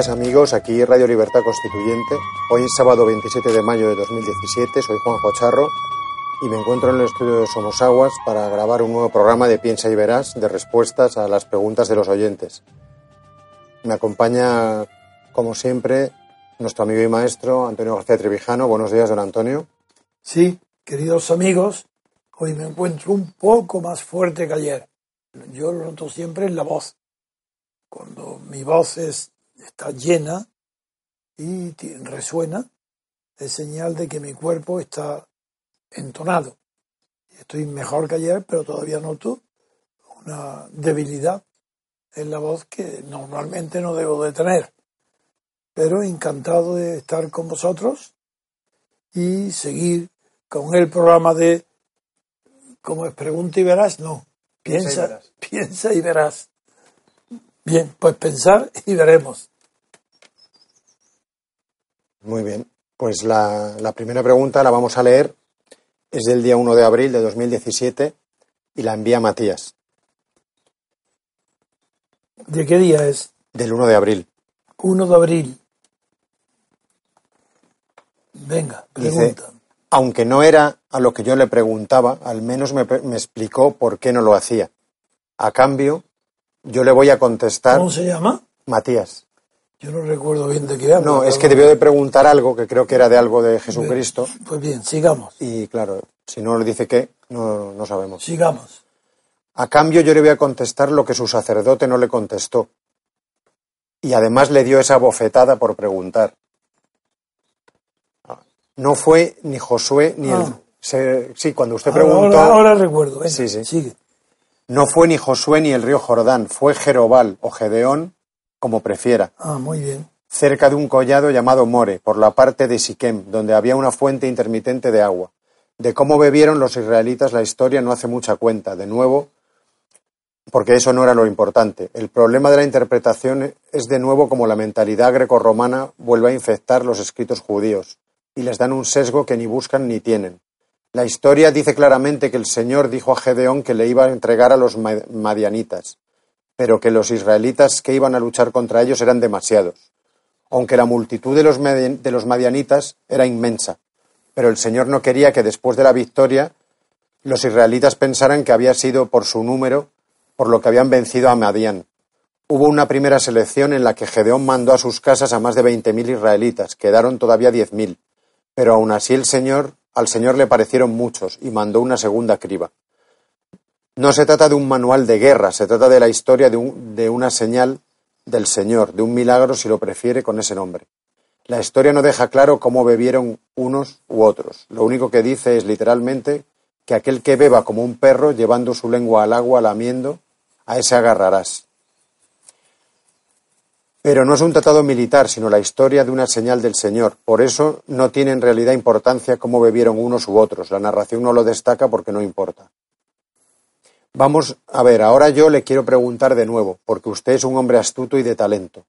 Días amigos, aquí Radio Libertad Constituyente. Hoy es sábado 27 de mayo de 2017, soy Juan Charro y me encuentro en el estudio de Somos Aguas para grabar un nuevo programa de Piensa y Verás de respuestas a las preguntas de los oyentes. Me acompaña, como siempre, nuestro amigo y maestro Antonio García Trevijano. Buenos días, don Antonio. Sí, queridos amigos, hoy me encuentro un poco más fuerte que ayer. Yo lo noto siempre en la voz. Cuando mi voz es está llena y resuena, es señal de que mi cuerpo está entonado. Estoy mejor que ayer, pero todavía noto una debilidad en la voz que normalmente no debo de tener. Pero encantado de estar con vosotros y seguir con el programa de, como es pregunta y verás, no, piensa, piensa y verás. Bien, pues pensar y veremos. Muy bien. Pues la, primera pregunta la vamos a leer. Es del día 1 de abril de 2017 y la envía Matías. ¿De qué día es? Del 1 de abril. 1 de abril. Venga, pregunta. aunque no era a lo que yo le preguntaba, al menos me, me explicó por qué no lo hacía. A cambio, yo le voy a contestar. ¿Cómo se llama? Matías. Yo no recuerdo bien de qué habla. No, es que debió de preguntar algo que creo que era de algo de Jesucristo. Pues bien, sigamos. Y claro, si no le dice qué, no, no sabemos. Sigamos. A cambio yo le voy a contestar lo que su sacerdote no le contestó. Y además le dio esa bofetada por preguntar. No fue ni Josué ni el... Ah. sí, cuando usted preguntó... Ahora, recuerdo. sí, sí. Sigue. No fue ni Josué ni el río Jordán, fue Jerobal o Gedeón como prefiera. Ah, muy bien. Cerca de un collado llamado More, por la parte de Siquem, donde había una fuente intermitente de agua. De cómo bebieron los israelitas la historia no hace mucha cuenta, de nuevo, porque eso no era lo importante. El problema de la interpretación es de nuevo como la mentalidad grecorromana vuelve a infectar los escritos judíos y les dan un sesgo que ni buscan ni tienen. La historia dice claramente que el Señor dijo a Gedeón que le iba a entregar a los madianitas pero que los israelitas que iban a luchar contra ellos eran demasiados, aunque la multitud de los, de los madianitas era inmensa. Pero el Señor no quería que después de la victoria los israelitas pensaran que había sido por su número por lo que habían vencido a Madián. Hubo una primera selección en la que Gedeón mandó a sus casas a más de veinte mil israelitas, quedaron todavía diez mil, pero aun así el Señor, al Señor le parecieron muchos y mandó una segunda criba. No se trata de un manual de guerra, se trata de la historia de, una señal del Señor, de un milagro si lo prefiere con ese nombre. La historia no deja claro cómo bebieron unos u otros. Lo único que dice es literalmente que aquel que beba como un perro llevando su lengua al agua lamiendo, a ese agarrarás. Pero no es un tratado militar, sino la historia de una señal del Señor. Por eso no tiene en realidad importancia cómo bebieron unos u otros. La narración no lo destaca porque no importa. Vamos a ver, ahora yo le quiero preguntar de nuevo, porque usted es un hombre astuto y de talento,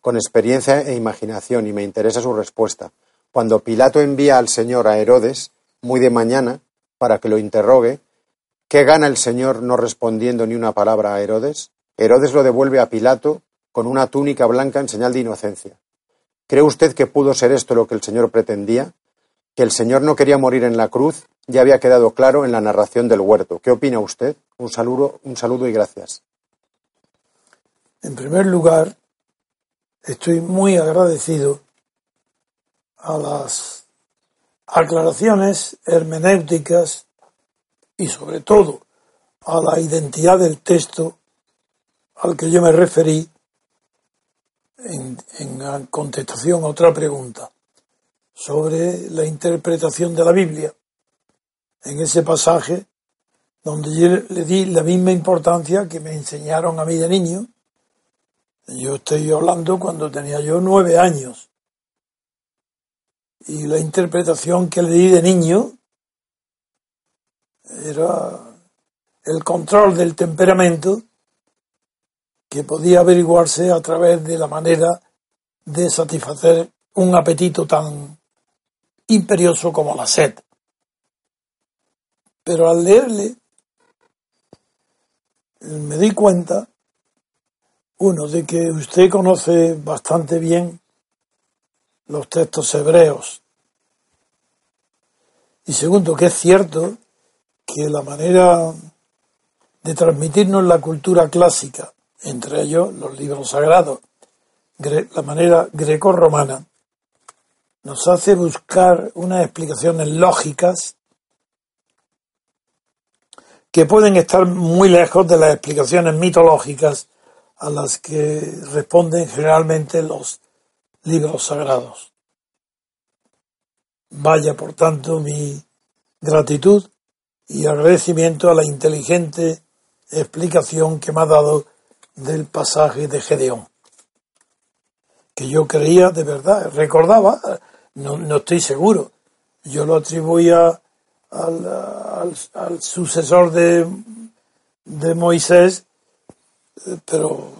con experiencia e imaginación, y me interesa su respuesta. Cuando Pilato envía al Señor a Herodes, muy de mañana, para que lo interrogue, ¿qué gana el Señor no respondiendo ni una palabra a Herodes? Herodes lo devuelve a Pilato con una túnica blanca en señal de inocencia. ¿Cree usted que pudo ser esto lo que el Señor pretendía? Que el Señor no quería morir en la cruz ya había quedado claro en la narración del huerto. ¿Qué opina usted? Un saludo, un saludo y gracias. En primer lugar, estoy muy agradecido a las aclaraciones hermenéuticas y sobre todo a la identidad del texto al que yo me referí en, contestación a otra pregunta sobre la interpretación de la Biblia. En ese pasaje donde yo le di la misma importancia que me enseñaron a mí de niño. Yo estoy hablando cuando tenía yo nueve años. Y la interpretación que le di de niño era el control del temperamento que podía averiguarse a través de la manera de satisfacer un apetito tan imperioso como la sed. Pero al leerle me di cuenta, uno, de que usted conoce bastante bien los textos hebreos. Y segundo, que es cierto que la manera de transmitirnos la cultura clásica entre ellos los libros sagrados, la manera greco-romana, nos hace buscar unas explicaciones lógicas que pueden estar muy lejos de las explicaciones mitológicas a las que responden generalmente los libros sagrados. Vaya, por tanto, mi gratitud y agradecimiento a la inteligente explicación que me ha dado del pasaje de Gedeón, que yo creía de verdad, recordaba, no, estoy seguro, yo lo atribuía al, al, sucesor de, de Moisés, pero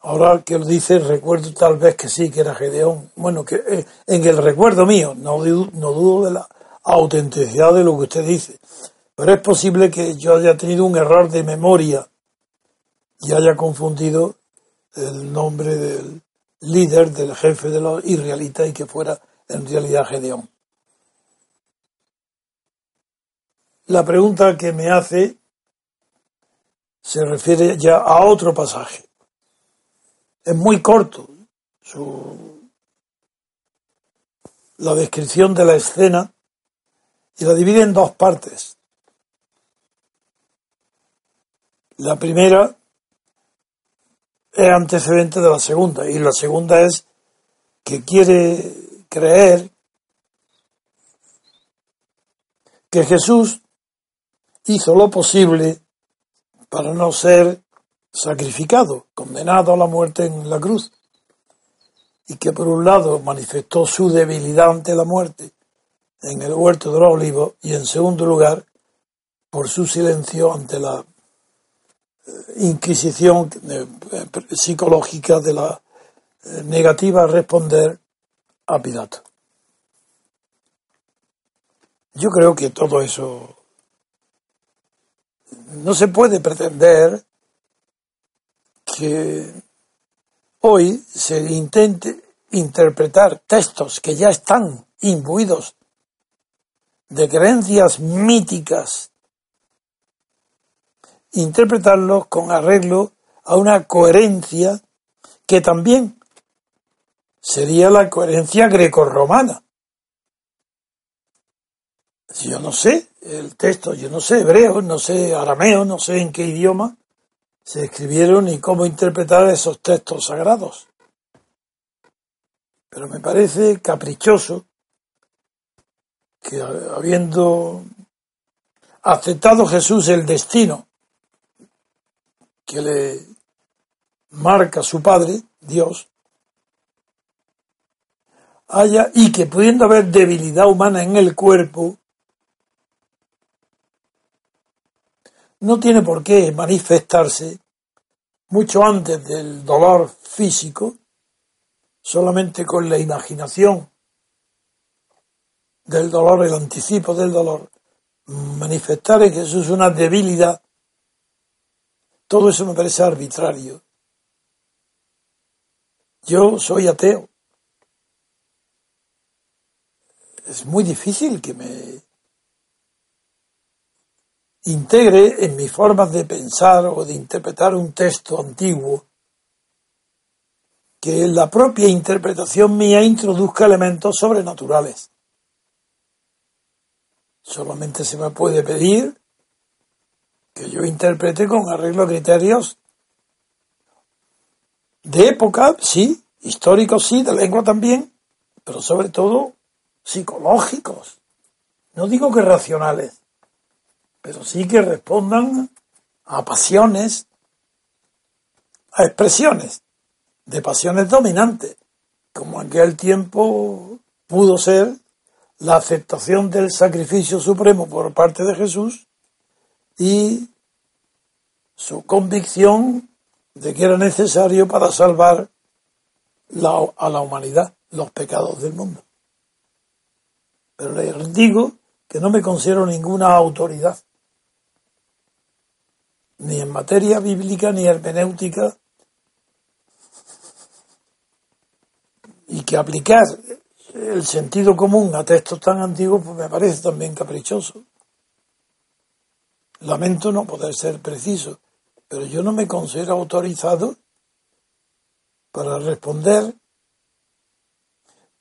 ahora que lo dice, recuerdo tal vez que sí, que era Gedeón. Bueno, que eh, en el recuerdo mío, no, no dudo de la autenticidad de lo que usted dice, pero es posible que yo haya tenido un error de memoria y haya confundido el nombre del líder, del jefe de los israelitas y que fuera en realidad Gedeón. La pregunta que me hace se refiere ya a otro pasaje. Es muy corto la descripción de la escena y la divide en dos partes. La primera es antecedente de la segunda. Y la segunda es que quiere creer que Jesús hizo lo posible para no ser sacrificado, condenado a la muerte en la cruz. Y que por un lado manifestó su debilidad ante la muerte en el huerto de los olivos y en segundo lugar por su silencio ante la inquisición eh, psicológica de la eh, negativa a responder a Pilato. Yo creo que todo eso no se puede pretender que hoy se intente interpretar textos que ya están imbuidos de creencias míticas interpretarlos con arreglo a una coherencia que también sería la coherencia grecorromana. Yo no sé el texto, yo no sé hebreo, no sé arameo, no sé en qué idioma se escribieron y cómo interpretar esos textos sagrados. Pero me parece caprichoso que habiendo aceptado Jesús el destino que le marca su Padre, Dios, haya y que pudiendo haber debilidad humana en el cuerpo, no tiene por qué manifestarse mucho antes del dolor físico, solamente con la imaginación del dolor, el anticipo del dolor, manifestar en Jesús una debilidad, todo eso me parece arbitrario. Yo soy ateo. Es muy difícil que me integre en mis formas de pensar o de interpretar un texto antiguo, que la propia interpretación mía introduzca elementos sobrenaturales. Solamente se me puede pedir que yo interprete con arreglo a criterios de época, sí, históricos sí, de lengua también, pero sobre todo psicológicos. No digo que racionales, pero sí que respondan a pasiones, a expresiones de pasiones dominantes, como en aquel tiempo pudo ser la aceptación del sacrificio supremo por parte de Jesús y su convicción de que era necesario para salvar a la humanidad los pecados del mundo. Pero les digo que no me considero ninguna autoridad, ni en materia bíblica ni hermenéutica, y que aplicar el sentido común a textos tan antiguos pues me parece también caprichoso. Lamento no poder ser preciso, pero yo no me considero autorizado para responder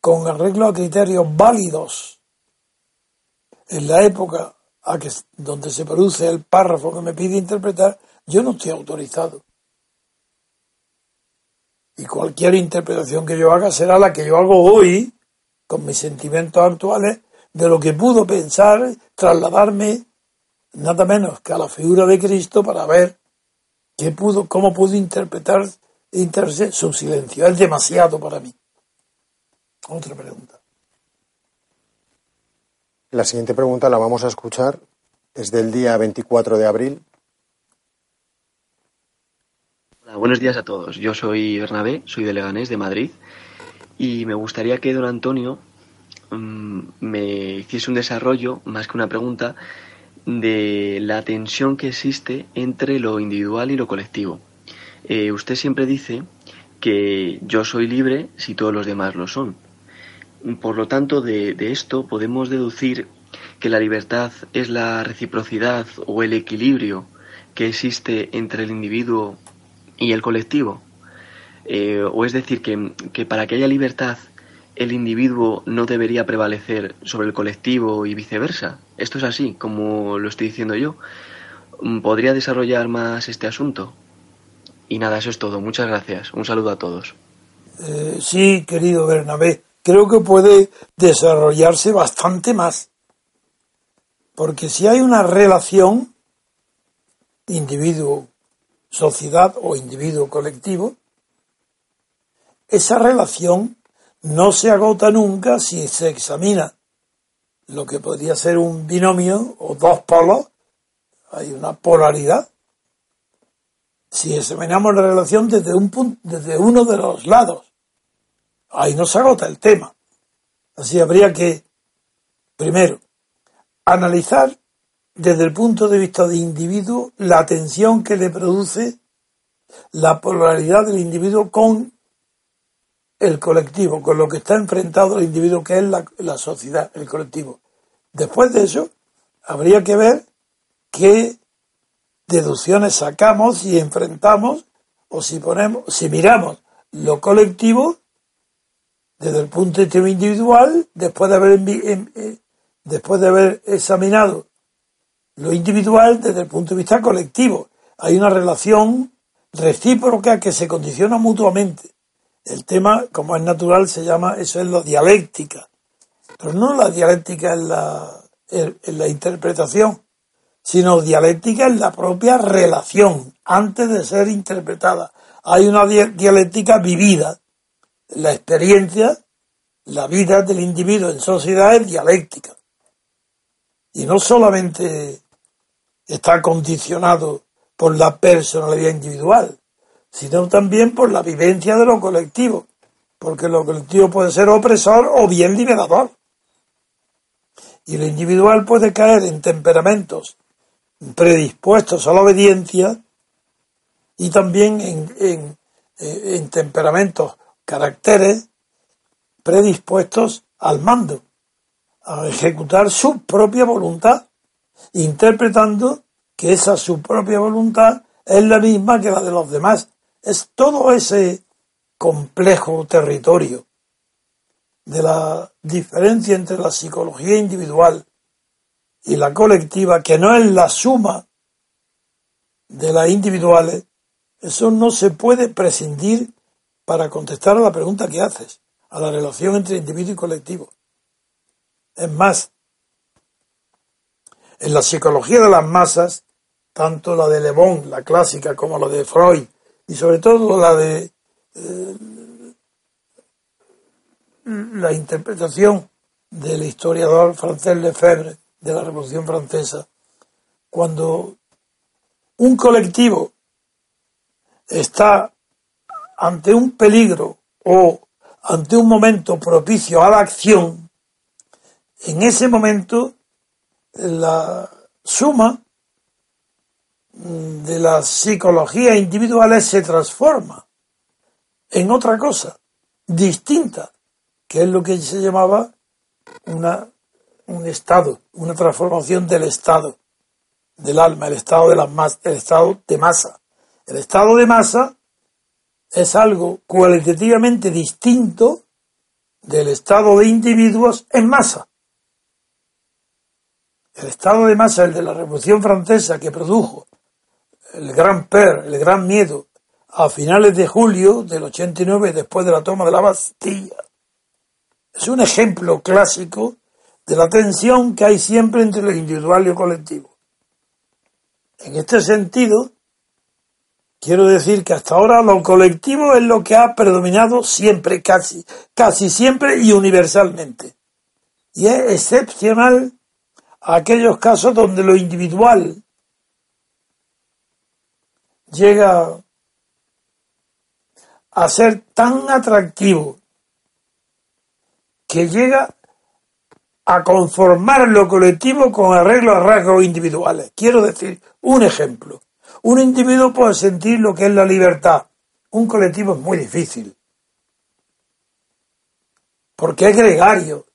con arreglo a criterios válidos en la época a que, donde se produce el párrafo que me pide interpretar, yo no estoy autorizado. Y cualquier interpretación que yo haga será la que yo hago hoy, con mis sentimientos actuales, de lo que pudo pensar, trasladarme nada menos que a la figura de Cristo para ver qué pudo, cómo pudo interpretar su silencio. Es demasiado para mí. Otra pregunta. La siguiente pregunta la vamos a escuchar. Es del día 24 de abril. buenos días a todos. Yo soy Bernabé, soy de Leganés, de Madrid. Y me gustaría que don Antonio mm, me hiciese un desarrollo, más que una pregunta, de la tensión que existe entre lo individual y lo colectivo. Eh, usted siempre dice que yo soy libre si todos los demás lo son. Por lo tanto, de, de esto podemos deducir que la libertad es la reciprocidad o el equilibrio que existe entre el individuo y el colectivo. Eh, o es decir, que, que, para que haya libertad el individuo no debería prevalecer sobre el colectivo y viceversa. Esto es así, como lo estoy diciendo yo. Mm, ¿Podría desarrollar más este asunto? Y nada, eso es todo. Muchas gracias. Un saludo a todos. Eh, sí, querido Bernabé, creo que puede desarrollarse bastante más. Porque si hay una relación individuo sociedad o individuo colectivo, esa relación no se agota nunca si se examina lo que podría ser un binomio o dos polos, hay una polaridad. Si examinamos la relación desde, un punto, desde uno de los lados, ahí no se agota el tema. Así habría que, primero, analizar desde el punto de vista del individuo la tensión que le produce la polaridad del individuo con el colectivo, con lo que está enfrentado el individuo, que es la, sociedad, el colectivo. Después de eso, habría que ver qué deducciones sacamos y enfrentamos, o si ponemos, si miramos lo colectivo desde el punto de vista individual, después de haber, eh, después de haber examinado lo individual desde el punto de vista colectivo. Hay una relación recíproca que se condiciona mutuamente. El tema, como es natural, se llama, eso es la dialéctica. Pero no la dialéctica en la, en la interpretación, sino dialéctica en la propia relación, antes de ser interpretada. Hay una dialéctica vivida, la experiencia la vida del individuo en sociedad es dialéctica. Y no solamente está condicionado por la personalidad individual, sino también por la vivencia de lo colectivo, porque lo colectivo puede ser opresor o bien liberador. Y lo individual puede caer en temperamentos predispuestos a la obediencia y también en, en temperamentos, caracteres predispuestos al mando, a ejecutar su propia voluntad, interpretando que esa su propia voluntad es la misma que la de los demás. Es todo ese complejo territorio de la diferencia entre la psicología individual y la colectiva, que no es la suma de las individuales, eso no se puede prescindir para contestar a la pregunta que haces, a la relación entre individuo y colectivo. Es más, en la psicología de las masas, tanto la de Le Bon, la clásica, como la de Freud, y sobre todo la de eh, la interpretación del historiador francés Lefebvre de la Revolución Francesa, cuando un colectivo está ante un peligro o ante un momento propicio a la acción, en ese momento la suma de las psicologías individuales se transforma en otra cosa distinta, que es lo que se llamaba una, un estado, una transformación del estado del alma, el estado de las el estado de masa. El estado de masa es algo cualitativamente distinto del estado de individuos en masa. El estado de masa, el de la Revolución Francesa que produjo el gran per, el gran miedo, a finales de julio del 89, después de la toma de la Bastilla, es un ejemplo clásico de la tensión que hay siempre entre lo individual y lo colectivo. En este sentido, quiero decir que hasta ahora lo colectivo es lo que ha predominado siempre, casi, casi siempre y universalmente. Y es excepcional aquellos casos donde lo individual llega a ser tan atractivo que llega a conformar lo colectivo con arreglo a rasgos individuales. Quiero decir, un ejemplo. Un individuo puede sentir lo que es la libertad. Un colectivo es muy difícil. Porque es gregario.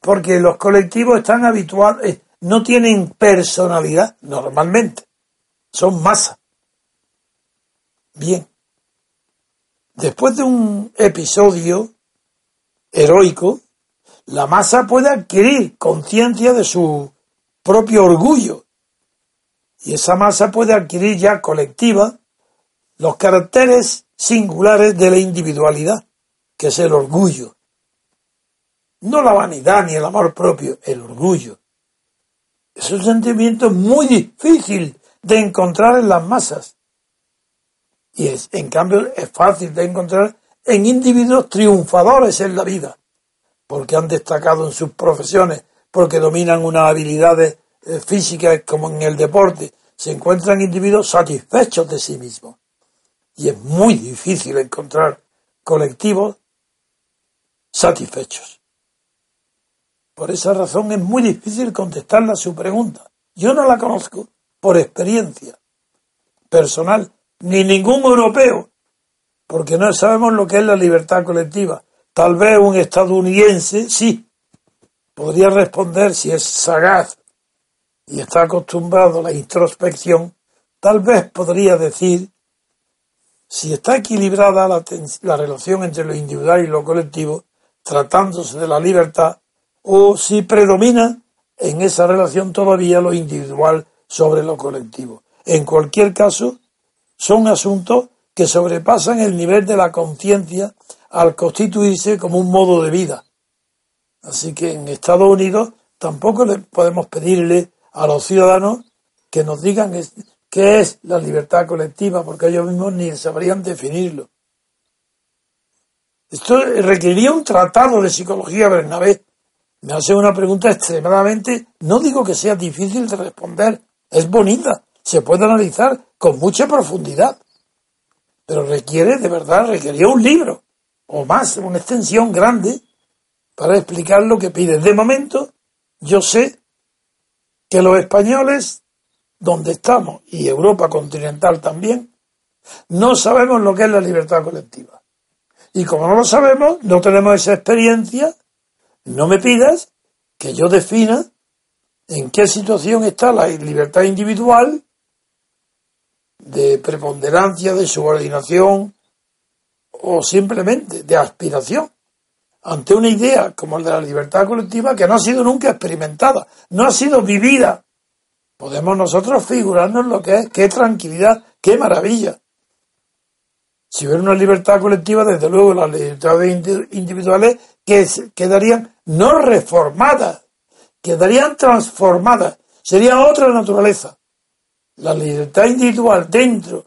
Porque los colectivos están habituados, eh, no tienen personalidad normalmente son masa. Bien. Después de un episodio heroico, la masa puede adquirir conciencia de su propio orgullo. Y esa masa puede adquirir ya colectiva los caracteres singulares de la individualidad, que es el orgullo. No la vanidad ni el amor propio, el orgullo. Es un sentimiento muy difícil de encontrar en las masas. Y es, en cambio es fácil de encontrar en individuos triunfadores en la vida, porque han destacado en sus profesiones, porque dominan unas habilidades eh, físicas como en el deporte, se encuentran individuos satisfechos de sí mismos. Y es muy difícil encontrar colectivos satisfechos. Por esa razón es muy difícil contestarle a su pregunta. Yo no la conozco, por experiencia personal, ni ningún europeo, porque no sabemos lo que es la libertad colectiva. Tal vez un estadounidense sí podría responder si es sagaz y está acostumbrado a la introspección, tal vez podría decir si está equilibrada la, la, relación entre lo individual y lo colectivo, tratándose de la libertad, o si predomina en esa relación todavía lo individual sobre lo colectivo. En cualquier caso, son asuntos que sobrepasan el nivel de la conciencia al constituirse como un modo de vida. Así que en Estados Unidos tampoco le podemos pedirle a los ciudadanos que nos digan qué es la libertad colectiva, porque ellos mismos ni sabrían definirlo. Esto requeriría un tratado de psicología, Bernabé. Me hace una pregunta extremadamente, no digo que sea difícil de responder, es bonita, se puede analizar con mucha profundidad, pero requiere, de verdad, requeriría un libro o más, una extensión grande para explicar lo que pide. De momento, yo sé que los españoles, donde estamos, y Europa continental también, no sabemos lo que es la libertad colectiva. Y como no lo sabemos, no tenemos esa experiencia, no me pidas que yo defina en qué situación está la libertad individual de preponderancia, de subordinación o simplemente de aspiración ante una idea como la de la libertad colectiva que no ha sido nunca experimentada, no ha sido vivida. Podemos nosotros figurarnos lo que es, qué tranquilidad, qué maravilla. Si hubiera una libertad colectiva, desde luego las libertades individuales que quedarían no reformadas, quedarían transformadas, sería otra naturaleza. La libertad individual dentro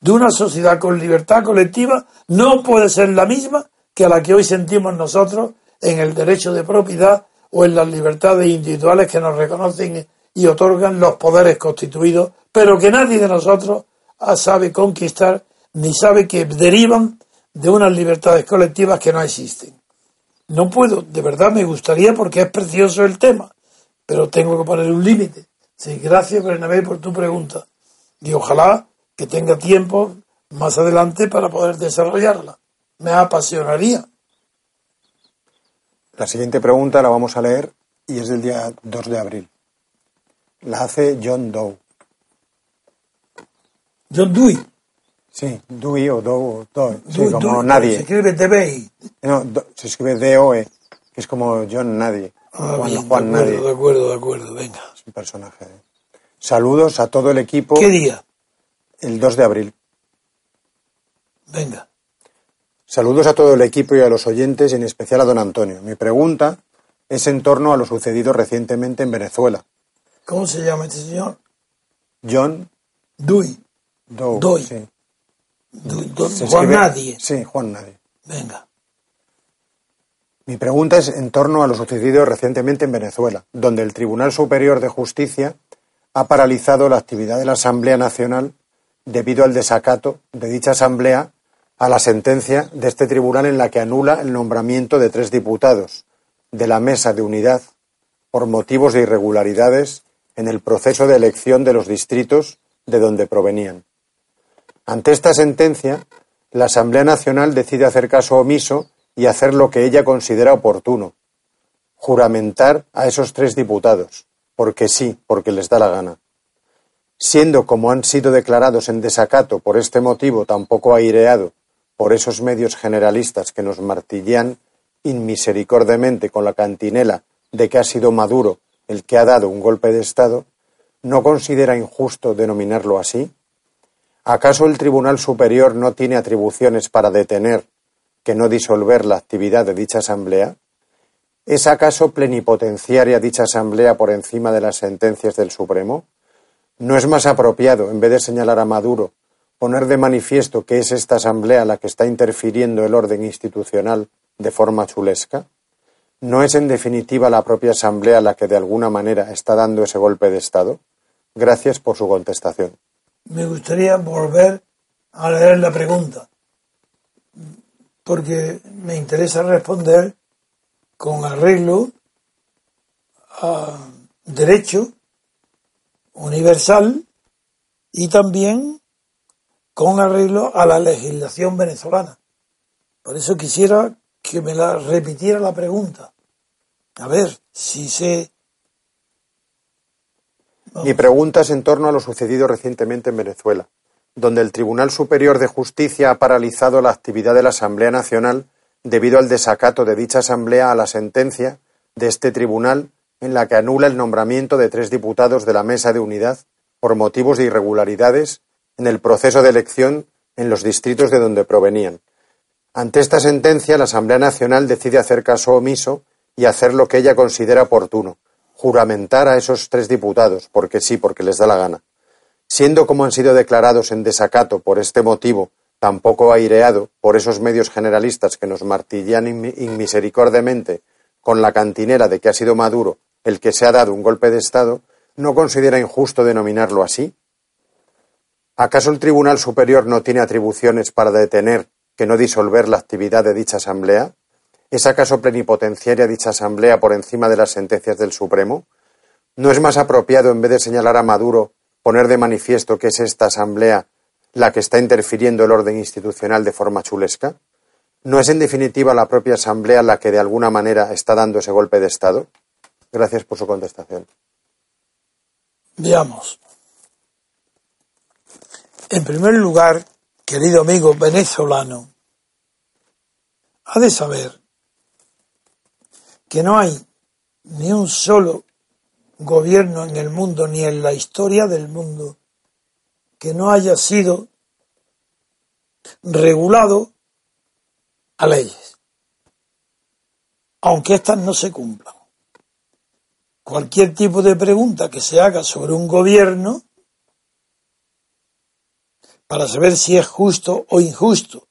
de una sociedad con libertad colectiva no puede ser la misma que la que hoy sentimos nosotros en el derecho de propiedad o en las libertades individuales que nos reconocen y otorgan los poderes constituidos, pero que nadie de nosotros sabe conquistar ni sabe que derivan de unas libertades colectivas que no existen. No puedo, de verdad me gustaría porque es precioso el tema, pero tengo que poner un límite. Sí, gracias Bernabé por tu pregunta y ojalá que tenga tiempo más adelante para poder desarrollarla. Me apasionaría. La siguiente pregunta la vamos a leer y es del día 2 de abril. La hace John Doe. John Dewey. Sí, Dewey o Doe, Doe sí, como nadie. Se escribe DBI. No, se escribe D-O-E, que es como John Nadie. Ah, Juan, Juan de acuerdo, Nadie. De acuerdo, de acuerdo, venga. Es un personaje. Saludos a todo el equipo. ¿Qué día? El 2 de abril. Venga. Saludos a todo el equipo y a los oyentes, en especial a don Antonio. Mi pregunta es en torno a lo sucedido recientemente en Venezuela. ¿Cómo se llama este señor? John Dewey. Doe. Sí. Juan Nadie. Sí, Juan Nadie. Venga. Mi pregunta es en torno a lo sucedido recientemente en Venezuela, donde el Tribunal Superior de Justicia ha paralizado la actividad de la Asamblea Nacional debido al desacato de dicha Asamblea a la sentencia de este tribunal en la que anula el nombramiento de tres diputados de la Mesa de Unidad por motivos de irregularidades en el proceso de elección de los distritos de donde provenían. Ante esta sentencia, la Asamblea Nacional decide hacer caso omiso y hacer lo que ella considera oportuno, juramentar a esos tres diputados, porque sí, porque les da la gana. Siendo como han sido declarados en desacato por este motivo tan poco aireado por esos medios generalistas que nos martillan inmisericordemente con la cantinela de que ha sido Maduro el que ha dado un golpe de Estado, ¿no considera injusto denominarlo así? ¿Acaso el Tribunal Superior no tiene atribuciones para detener, que no disolver la actividad de dicha Asamblea? ¿Es acaso plenipotenciaria dicha Asamblea por encima de las sentencias del Supremo? ¿No es más apropiado, en vez de señalar a Maduro, poner de manifiesto que es esta Asamblea la que está interfiriendo el orden institucional de forma chulesca? ¿No es en definitiva la propia Asamblea la que de alguna manera está dando ese golpe de Estado? Gracias por su contestación me gustaría volver a leer la pregunta, porque me interesa responder con arreglo a derecho universal y también con arreglo a la legislación venezolana. Por eso quisiera que me la repitiera la pregunta. A ver si sé mi pregunta es en torno a lo sucedido recientemente en Venezuela, donde el Tribunal Superior de Justicia ha paralizado la actividad de la Asamblea Nacional debido al desacato de dicha Asamblea a la sentencia de este tribunal en la que anula el nombramiento de tres diputados de la Mesa de Unidad por motivos de irregularidades en el proceso de elección en los distritos de donde provenían. Ante esta sentencia, la Asamblea Nacional decide hacer caso omiso y hacer lo que ella considera oportuno, juramentar a esos tres diputados, porque sí, porque les da la gana. Siendo como han sido declarados en desacato por este motivo tampoco aireado por esos medios generalistas que nos martillan inmisericordiamente con la cantinera de que ha sido Maduro el que se ha dado un golpe de Estado, ¿no considera injusto denominarlo así? ¿Acaso el Tribunal Superior no tiene atribuciones para detener, que no disolver la actividad de dicha Asamblea? ¿Es acaso plenipotenciaria dicha Asamblea por encima de las sentencias del Supremo? ¿No es más apropiado, en vez de señalar a Maduro, poner de manifiesto que es esta Asamblea la que está interfiriendo el orden institucional de forma chulesca? ¿No es en definitiva la propia Asamblea la que de alguna manera está dando ese golpe de Estado? Gracias por su contestación. Veamos. En primer lugar, querido amigo venezolano, ha de saber que no hay ni un solo gobierno en el mundo, ni en la historia del mundo, que no haya sido regulado a leyes, aunque éstas no se cumplan. Cualquier tipo de pregunta que se haga sobre un gobierno, para saber si es justo o injusto,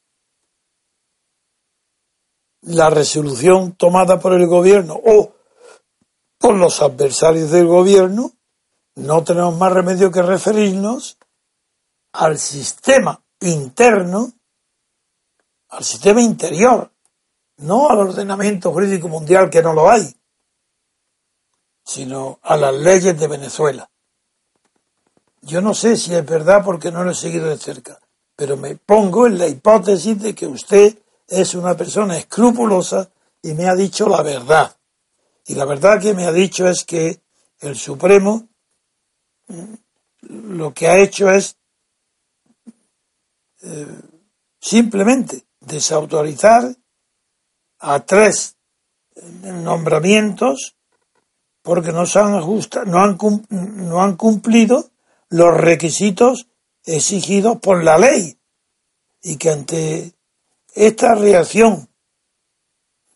la resolución tomada por el gobierno o por los adversarios del gobierno, no tenemos más remedio que referirnos al sistema interno al sistema interior, no al ordenamiento jurídico mundial que no lo hay, sino a las leyes de Venezuela. Yo no sé si es verdad porque no lo he seguido de cerca, pero me pongo en la hipótesis de que usted es una persona escrupulosa y me ha dicho la verdad. Y la verdad que me ha dicho es que el Supremo mm, lo que ha hecho es eh, simplemente desautorizar a tres nombramientos porque no, se han, no, han, no han cumplido los requisitos exigidos por la ley y que ante esta reacción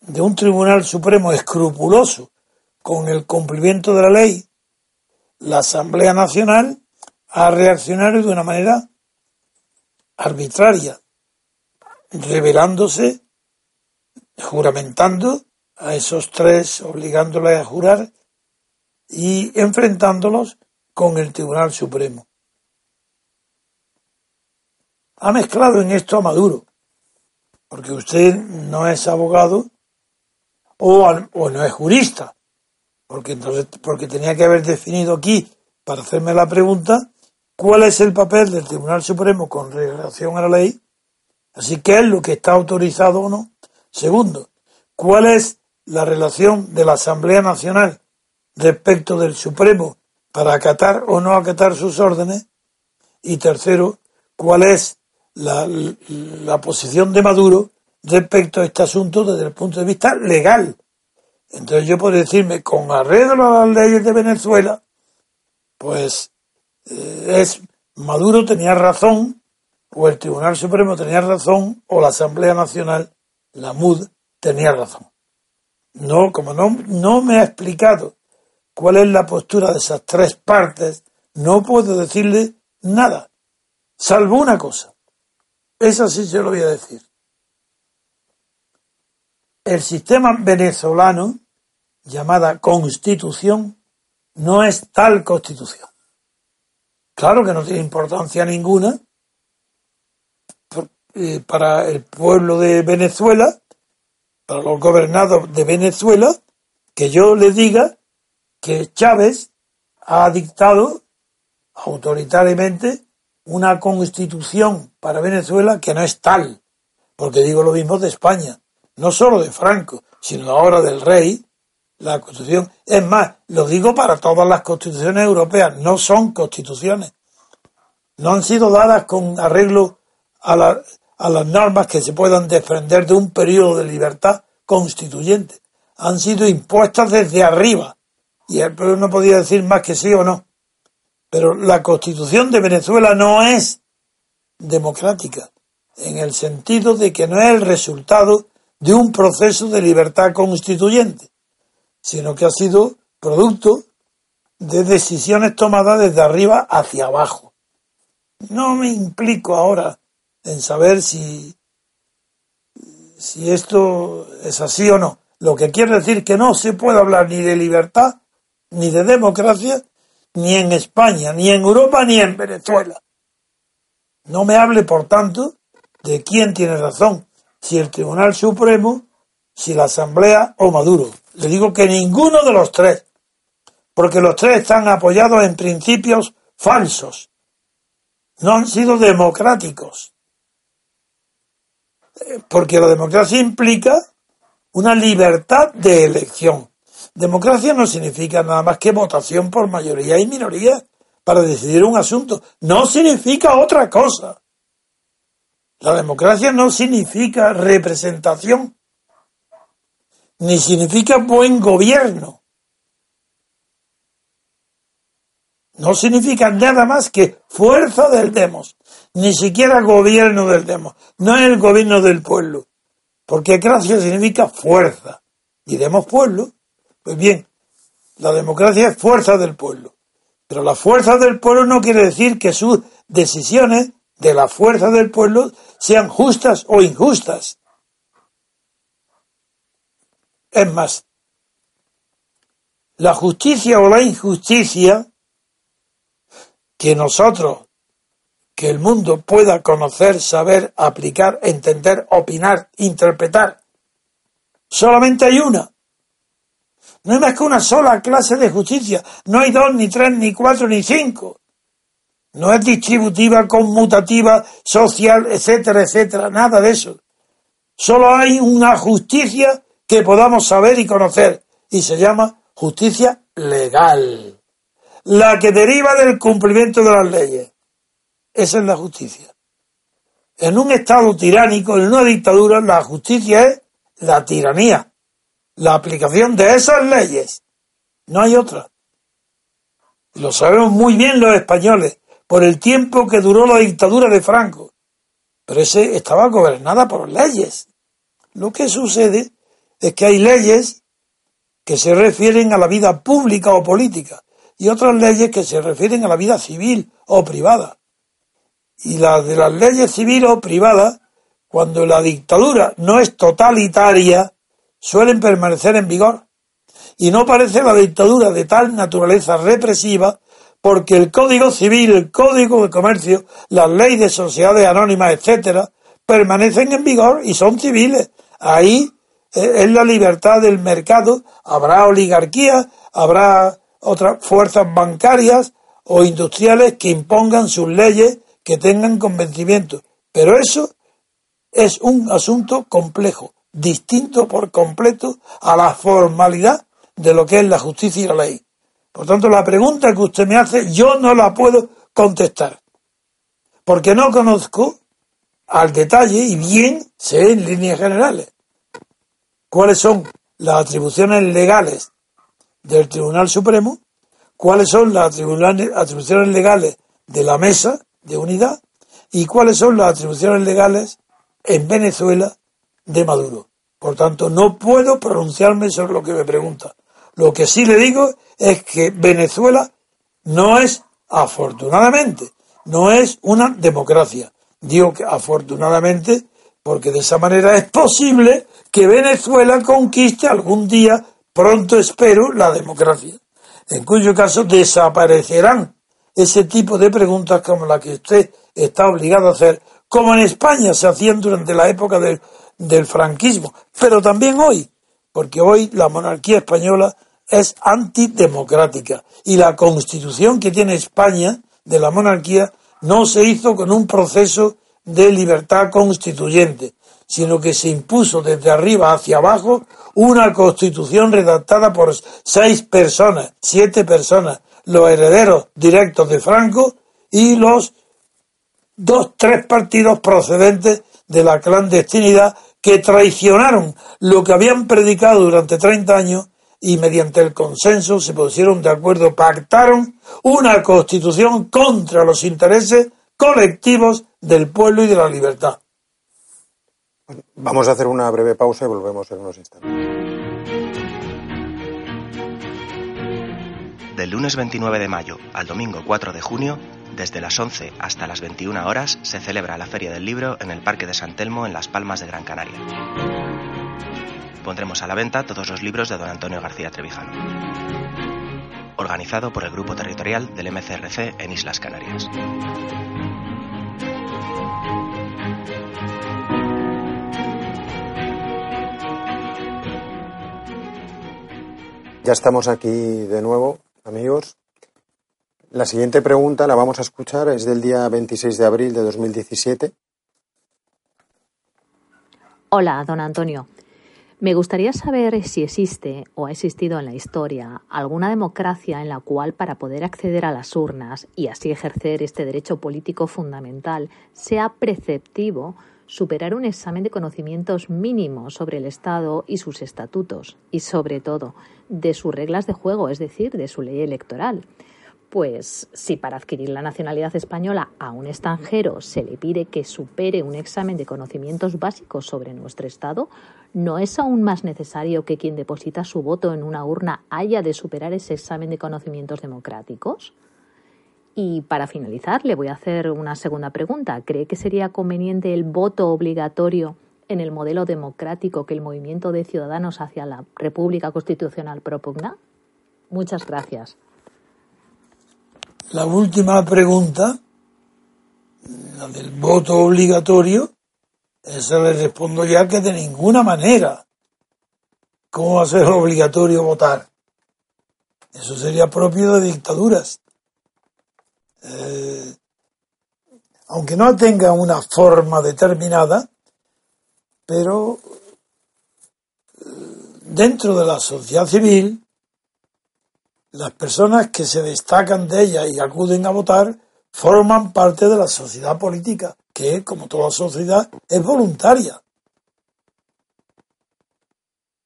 de un Tribunal Supremo escrupuloso con el cumplimiento de la ley, la Asamblea Nacional ha reaccionado de una manera arbitraria, revelándose, juramentando a esos tres, obligándoles a jurar y enfrentándolos con el Tribunal Supremo. Ha mezclado en esto a Maduro, porque usted no es abogado o, no es jurista, porque entonces porque tenía que haber definido aquí para hacerme la pregunta cuál es el papel del Tribunal Supremo con relación a la ley Así que es lo que está autorizado o no. Segundo, ¿cuál es la relación de la Asamblea Nacional respecto del Supremo para acatar o no acatar sus órdenes? Y tercero, ¿cuál es la, la posición de Maduro respecto a este asunto desde el punto de vista legal? Entonces yo puedo decirme, con arreglo a las leyes de Venezuela, pues eh, es Maduro tenía razón o el Tribunal Supremo tenía razón o la Asamblea Nacional, la MUD, tenía razón. No, como no, no me ha explicado cuál es la postura de esas tres partes, no puedo decirle nada, salvo una cosa. Esa sí se lo voy a decir. El sistema venezolano, llamada constitución, no es tal constitución. Claro que no tiene importancia ninguna eh, para el pueblo de Venezuela, para los gobernados de Venezuela, que yo les diga que Chávez ha dictado autoritariamente una constitución para Venezuela que no es tal, porque digo lo mismo de España, no solo de Franco, sino ahora del rey, la constitución, es más, lo digo para todas las constituciones europeas, no son constituciones, no han sido dadas con arreglo a a las normas que se puedan desprender de un periodo de libertad constituyente. Han sido impuestas desde arriba y el pueblo no podía decir más que sí o no. Pero la constitución de Venezuela no es democrática, en el sentido de que no es el resultado de un proceso de libertad constituyente, sino que ha sido producto de decisiones tomadas desde arriba hacia abajo. No me implico ahora en saber si, si esto es así o no. Lo que quiere decir que no se puede hablar ni de libertad, ni de democracia, ni en España, ni en Europa, ni en Venezuela. No me hable, por tanto, de quién tiene razón, si el Tribunal Supremo, si la Asamblea o Maduro. Le digo que ninguno de los tres, porque los tres están apoyados en principios falsos, no han sido democráticos. Eh, porque la democracia implica una libertad de elección. Democracia no significa nada más que votación por mayoría y minoría para decidir un asunto. No significa otra cosa. La democracia no significa representación, ni significa buen gobierno. No significa nada más que fuerza del demos, ni siquiera gobierno del demos. No es el gobierno del pueblo, porque gracia significa fuerza. Y demos pueblo. Pues bien, la democracia es fuerza del pueblo. Pero la fuerza del pueblo no quiere decir que sus decisiones de la fuerza del pueblo sean justas o injustas. Es más, la justicia o la injusticia que nosotros, que el mundo pueda conocer, saber, aplicar, entender, opinar, interpretar, solamente hay una. No hay más que una sola clase de justicia. No hay dos, ni tres, ni cuatro, ni cinco. No es distributiva, conmutativa, social, etcétera, etcétera, nada de eso. Solo hay una justicia que podamos saber y conocer y se llama justicia legal. La que deriva del cumplimiento de las leyes. Esa es la justicia. En un Estado tiránico, en una dictadura, la justicia es la tiranía, la aplicación de esas leyes. No hay otra. Lo sabemos muy bien los españoles por el tiempo que duró la dictadura de Franco. Pero ese estaba gobernada por leyes. Lo que sucede es que hay leyes que se refieren a la vida pública o política y otras leyes que se refieren a la vida civil o privada. Y las de las leyes civiles o privadas, cuando la dictadura no es totalitaria, suelen permanecer en vigor. Y no parece la dictadura de tal naturaleza represiva porque el Código Civil, el Código de Comercio, las leyes de sociedades anónimas, etcétera, permanecen en vigor y son civiles. Ahí eh, es la libertad del mercado, habrá oligarquía, habrá otras fuerzas bancarias o industriales que impongan sus leyes que tengan convencimiento. Pero eso es un asunto complejo, distinto por completo a la formalidad de lo que es la justicia y la ley. Por tanto, la pregunta que usted me hace, yo no la puedo contestar, porque no conozco al detalle y bien sé en líneas generales cuáles son las atribuciones legales del Tribunal Supremo, cuáles son las atribuciones legales de la Mesa de Unidad y cuáles son las atribuciones legales en Venezuela de Maduro. Por tanto, no puedo pronunciarme sobre lo que me pregunta. Lo que sí le digo es que Venezuela no es, afortunadamente, no es una democracia. Digo que afortunadamente, porque de esa manera es posible que Venezuela conquiste algún día, pronto espero, la democracia. En cuyo caso desaparecerán ese tipo de preguntas como la que usted está obligado a hacer, como en España se hacían durante la época del, del franquismo, pero también hoy, porque hoy la monarquía española es antidemocrática y la constitución que tiene España de la monarquía no se hizo con un proceso de libertad constituyente, sino que se impuso desde arriba hacia abajo una constitución redactada por seis personas, siete personas, los herederos directos de Franco y los dos, tres partidos procedentes de la clandestinidad que traicionaron lo que habían predicado durante 30 años y mediante el consenso se pusieron de acuerdo, pactaron una constitución contra los intereses colectivos del pueblo y de la libertad. Vamos a hacer una breve pausa y volvemos en unos instantes. De Del lunes 29 de mayo al domingo 4 de junio, desde las 11 hasta las 21 horas, se celebra la Feria del Libro en el Parque de San Telmo en Las Palmas de Gran Canaria. Pondremos a la venta todos los libros de don Antonio García Trevijano. Organizado por el Grupo Territorial del MCRC en Islas Canarias. Ya estamos aquí de nuevo, amigos. La siguiente pregunta la vamos a escuchar, es del día 26 de abril de 2017. Hola, don Antonio. Me gustaría saber si existe o ha existido en la historia alguna democracia en la cual para poder acceder a las urnas y así ejercer este derecho político fundamental sea preceptivo superar un examen de conocimientos mínimos sobre el Estado y sus estatutos, y sobre todo de sus reglas de juego, es decir, de su ley electoral. Pues si para adquirir la nacionalidad española a un extranjero se le pide que supere un examen de conocimientos básicos sobre nuestro Estado, ¿no es aún más necesario que quien deposita su voto en una urna haya de superar ese examen de conocimientos democráticos? Y para finalizar, le voy a hacer una segunda pregunta. ¿Cree que sería conveniente el voto obligatorio en el modelo democrático que el movimiento de ciudadanos hacia la República Constitucional propugna? Muchas gracias. La última pregunta, la del voto obligatorio, esa le respondo ya que de ninguna manera. ¿Cómo va a ser obligatorio votar? Eso sería propio de dictaduras. Eh, aunque no tenga una forma determinada, pero eh, dentro de la sociedad civil, las personas que se destacan de ella y acuden a votar forman parte de la sociedad política, que, como toda sociedad, es voluntaria.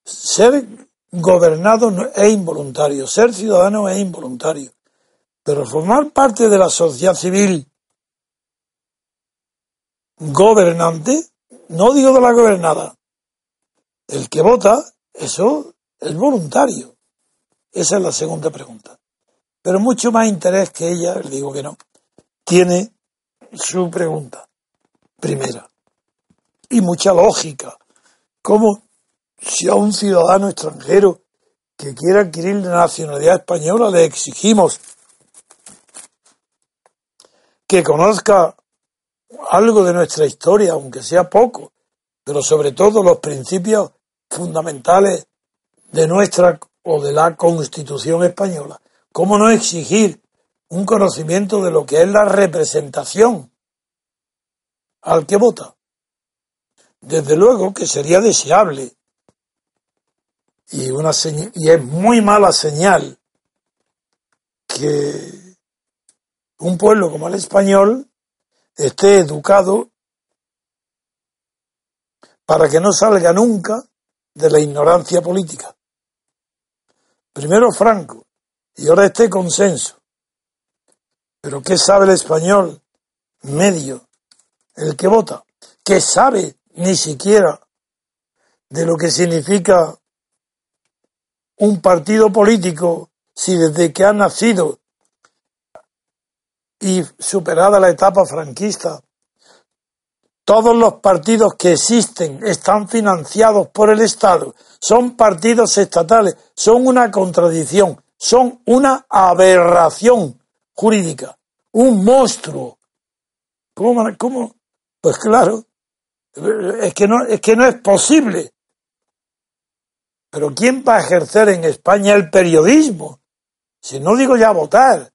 Ser gobernado es involuntario, ser ciudadano es involuntario. Pero formar parte de la sociedad civil gobernante, no digo de la gobernada, el que vota, eso es voluntario. Esa es la segunda pregunta. Pero mucho más interés que ella, le digo que no, tiene su pregunta primera. Y mucha lógica. Como si a un ciudadano extranjero que quiera adquirir la nacionalidad española le exigimos que conozca algo de nuestra historia, aunque sea poco, pero sobre todo los principios fundamentales de nuestra o de la Constitución española. ¿Cómo no exigir un conocimiento de lo que es la representación al que vota? Desde luego que sería deseable y, una y es muy mala señal que un pueblo como el español esté educado para que no salga nunca de la ignorancia política. Primero Franco y ahora este consenso. Pero ¿qué sabe el español medio, el que vota? ¿Qué sabe ni siquiera de lo que significa un partido político si desde que ha nacido y superada la etapa franquista, todos los partidos que existen están financiados por el Estado, son partidos estatales, son una contradicción, son una aberración jurídica, un monstruo. ¿Cómo? Pues claro, es que no es posible. Pero ¿quién va a ejercer en España el periodismo? Si no digo ya votar,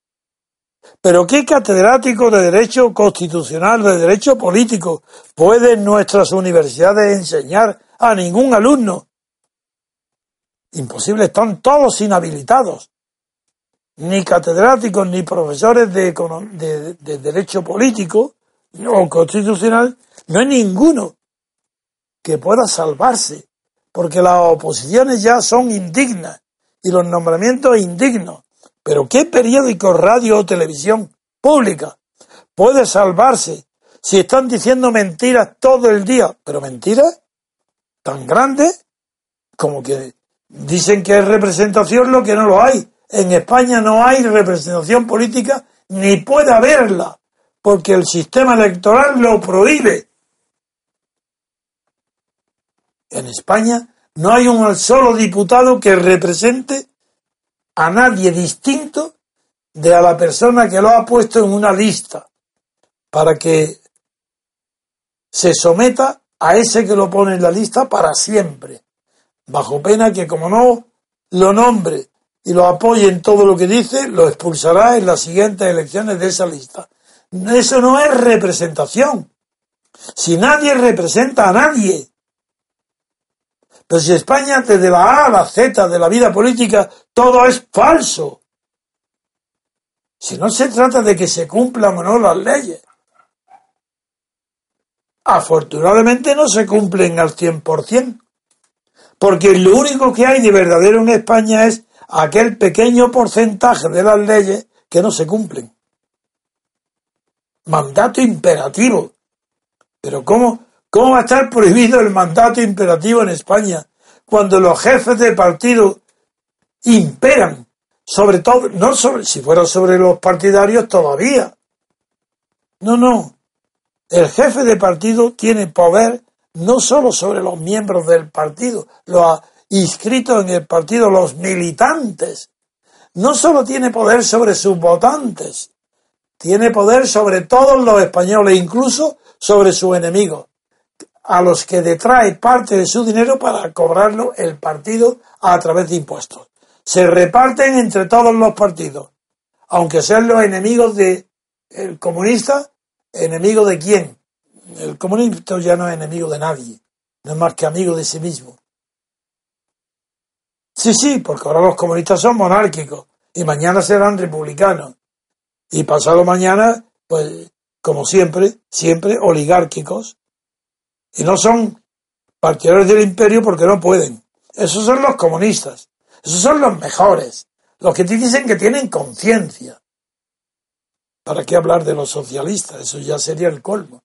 pero ¿qué catedrático de Derecho Constitucional, de Derecho Político, puede nuestras universidades enseñar a ningún alumno? Imposible, están todos inhabilitados. Ni catedráticos ni profesores de, de Derecho Político o Constitucional, no hay ninguno que pueda salvarse, porque las oposiciones ya son indignas y los nombramientos indignos. Pero ¿qué periódico, radio o televisión pública puede salvarse si están diciendo mentiras todo el día? Pero mentiras tan grandes como que dicen que es representación lo que no lo hay. en España no hay representación política ni puede haberla, porque el sistema electoral lo prohíbe. En España no hay un solo diputado que represente a nadie distinto de a la persona que lo ha puesto en una lista para que se someta a ese que lo pone en la lista para siempre, bajo pena que como no lo nombre y lo apoye en todo lo que dice, lo expulsará en las siguientes elecciones de esa lista. Eso no es representación. Si nadie representa a nadie. Pero si España, desde la A la Z de la vida política, todo es falso. Si no se trata de que se cumplan o no las leyes. Afortunadamente no se cumplen al 100%, porque lo único que hay de verdadero en España es aquel pequeño porcentaje de las leyes que no se cumplen. Mandato imperativo. Pero ¿cómo, cómo va a estar prohibido el mandato imperativo en España cuando los jefes de partido imperan sobre todo, no sobre, si fuera sobre los partidarios todavía. No, no. El jefe de partido tiene poder no solo sobre los miembros del partido, los inscritos en el partido, los militantes. No solo tiene poder sobre sus votantes, tiene poder sobre todos los españoles, incluso sobre sus enemigos, a los que detrae parte de su dinero para cobrarlo el partido a través de impuestos se reparten entre todos los partidos, aunque sean los enemigos de el comunista, enemigo de quién. El comunista ya no es enemigo de nadie, no es más que amigo de sí mismo. Sí, sí, porque ahora los comunistas son monárquicos y mañana serán republicanos. Y pasado mañana, pues, como siempre, siempre oligárquicos. Y no son partidarios del imperio porque no pueden. Esos son los comunistas. Esos son los mejores, los que te dicen que tienen conciencia. ¿Para qué hablar de los socialistas? Eso ya sería el colmo.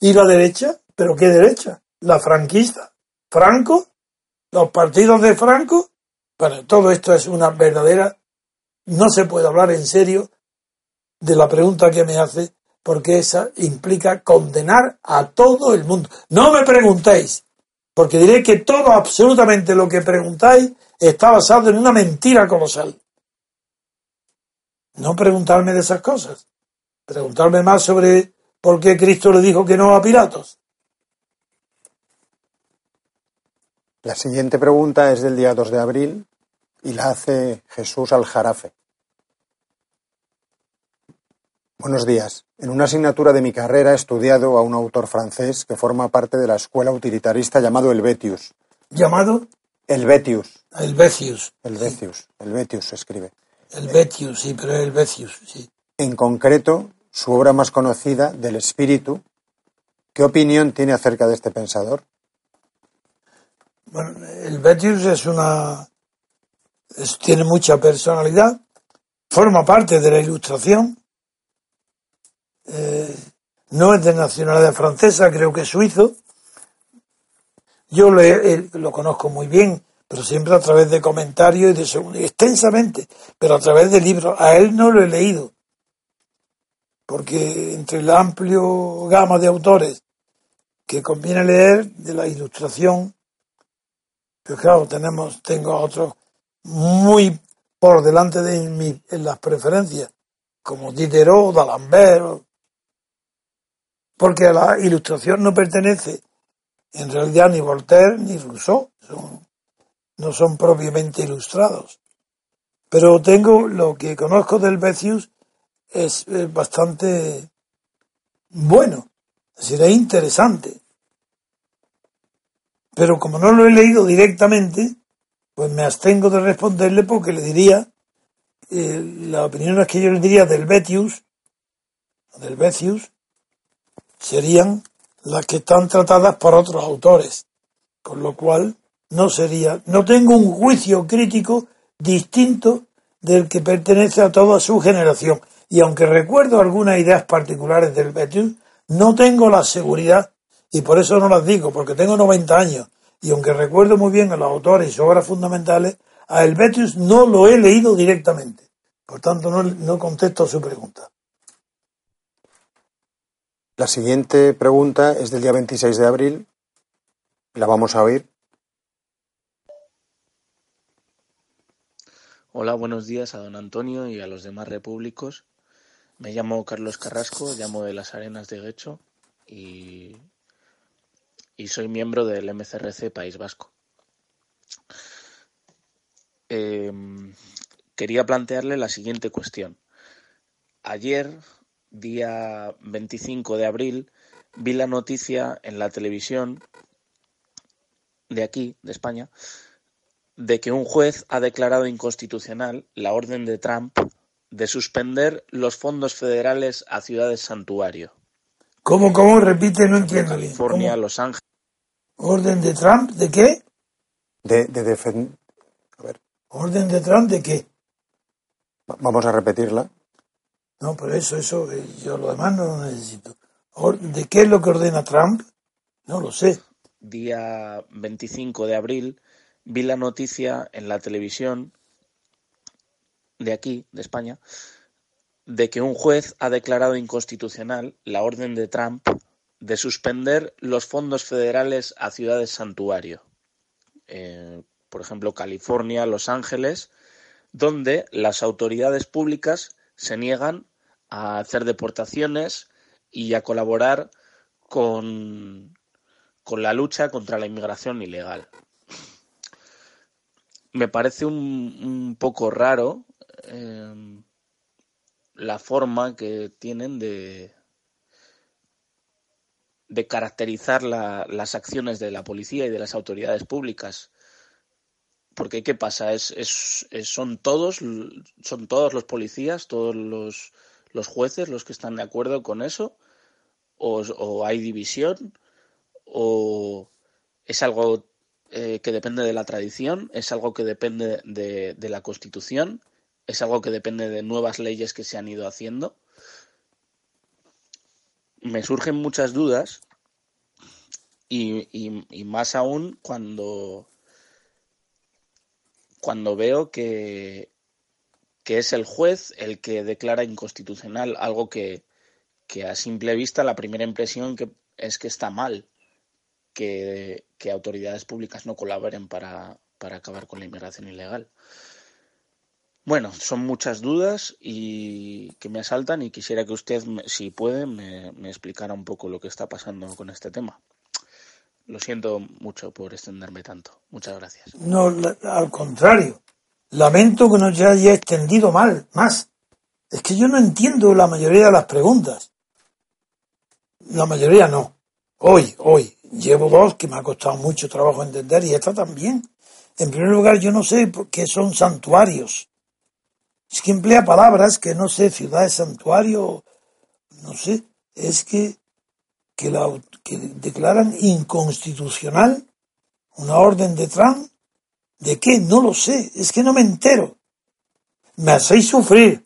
¿Y la derecha? ¿Pero qué derecha? ¿La franquista? ¿Franco? ¿Los partidos de Franco? Bueno, todo esto es una verdadera... No se puede hablar en serio de la pregunta que me hace, porque esa implica condenar a todo el mundo. No me preguntéis, porque diré que todo, absolutamente lo que preguntáis, está basado en una mentira colosal. No preguntarme de esas cosas. Preguntarme más sobre por qué Cristo le dijo que no a Pilatos. La siguiente pregunta es del día 2 de abril y la hace Jesús Aljarafe. Buenos días. En una asignatura de mi carrera he estudiado a un autor francés que forma parte de la escuela utilitarista llamado Helvetius. ¿Llamado? Helvetius. Helvetius. Helvetius. Helvetius se escribe. Helvetius, sí, pero Helvetius, sí. En concreto, su obra más conocida, Del Espíritu. ¿Qué opinión tiene acerca de este pensador? Bueno, Helvetius es una. tiene mucha personalidad, forma parte de la ilustración. Eh, no es de nacionalidad francesa, creo que es suizo, yo lo conozco muy bien, pero siempre a través de comentarios y de extensamente, pero a través de libros. A él no lo he leído, porque entre el amplio gama de autores que conviene leer de la ilustración, pues claro, tenemos, tengo otros muy por delante de mí en las preferencias, como Diderot, D'Alembert, porque a la ilustración no pertenece en realidad ni Voltaire ni Rousseau no son propiamente ilustrados. Pero tengo lo que conozco del Becius es, bastante bueno, es interesante. Pero como no lo he leído directamente, pues me abstengo de responderle porque le diría, eh, la opinión es que yo le diría del Betius, del Becius, serían las que están tratadas por otros autores, con lo cual no sería, no tengo un juicio crítico distinto del que pertenece a toda su generación. Y aunque recuerdo algunas ideas particulares del Betis, no tengo la seguridad, y por eso no las digo, porque tengo 90 años, y aunque recuerdo muy bien a los autores y sus obras fundamentales, a Helvetius no lo he leído directamente. Por tanto, no, no contesto a su pregunta. La siguiente pregunta es del día 26 de abril. La vamos a oír. Hola, buenos días a don Antonio y a los demás repúblicos. Me llamo Carlos Carrasco, llamo de las Arenas de Guecho y, y soy miembro del MCRC País Vasco. Em, quería plantearle la siguiente cuestión. Ayer, día 25 de abril, vi la noticia en la televisión de aquí, de España, de que un juez ha declarado inconstitucional la orden de Trump de suspender los fondos federales a ciudades santuario. ¿Cómo, cómo? Repite, no entiendo California, Los Ángeles. ¿Orden de Trump de qué? De, de defender. A ver. ¿Orden de Trump de qué? Vamos a repetirla. No, pero eso, eso, eh, yo lo demás no lo necesito. ¿De qué es lo que ordena Trump? No lo sé. Día 25 de abril vi la noticia en la televisión de aquí, de España, de que un juez ha declarado inconstitucional la orden de Trump de suspender los fondos federales a ciudades santuario. Eh, por ejemplo, California, Los Ángeles, donde las autoridades públicas se niegan a hacer deportaciones y a colaborar con, con la lucha contra la inmigración ilegal me parece un, poco raro em, la forma que tienen de, de caracterizar las acciones de la policía y de las autoridades públicas. Porque ¿qué pasa? ¿Es, son, todos, ¿Son todos los policías, todos los, jueces los que están de acuerdo con eso? ¿O, hay división? ¿O es algo eh, que depende de la tradición, es algo que depende de, de, la Constitución, es algo que depende de nuevas leyes que se han ido haciendo. Me surgen muchas dudas y, y, más aún cuando, cuando veo que, que es el juez el que declara inconstitucional algo que, que a simple vista la primera impresión que es que está mal que, autoridades públicas no colaboren para, acabar con la inmigración ilegal. Bueno, son muchas dudas y que me asaltan y quisiera que usted, si puede, me, explicara un poco lo que está pasando con este tema. Lo siento mucho por extenderme tanto. Muchas gracias. No, al contrario. Lamento que no se haya extendido mal, más. Es que yo no entiendo la mayoría de las preguntas. La mayoría no. Hoy, hoy. Llevo dos que me ha costado mucho trabajo entender y esta también. En primer lugar, yo no sé qué son santuarios. Es que emplea palabras que no sé, ciudades santuario, no sé. Es que, que, la, que declaran inconstitucional una orden de Trump. ¿De qué? No lo sé. Es que no me entero. Me hacéis sufrir.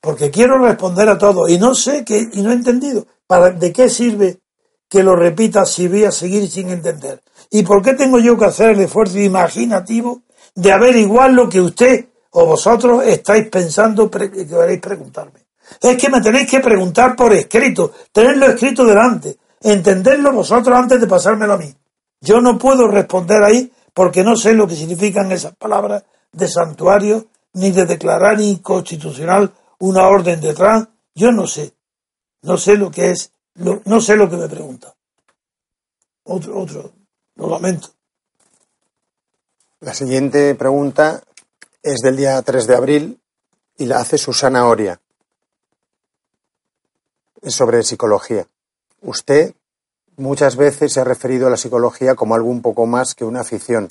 Porque quiero responder a todo. Y no sé qué, y no he entendido. ¿Para, ¿De qué sirve que lo repita si voy a seguir sin entender. ¿Y por qué tengo yo que hacer el esfuerzo imaginativo de averiguar lo que usted o vosotros estáis pensando que queréis preguntarme? Es que me tenéis que preguntar por escrito, tenerlo escrito delante, entenderlo vosotros antes de pasármelo a mí. Yo no puedo responder ahí porque no sé lo que significan esas palabras de santuario ni de declarar inconstitucional una orden de detrás. Yo no sé. No sé lo que es no sé lo que me pregunta. Otro, otro, lo lamento. La siguiente pregunta es del día 3 de abril y la hace Susana Oria. Sobre psicología. Usted muchas veces se ha referido a la psicología como algo un poco más que una afición.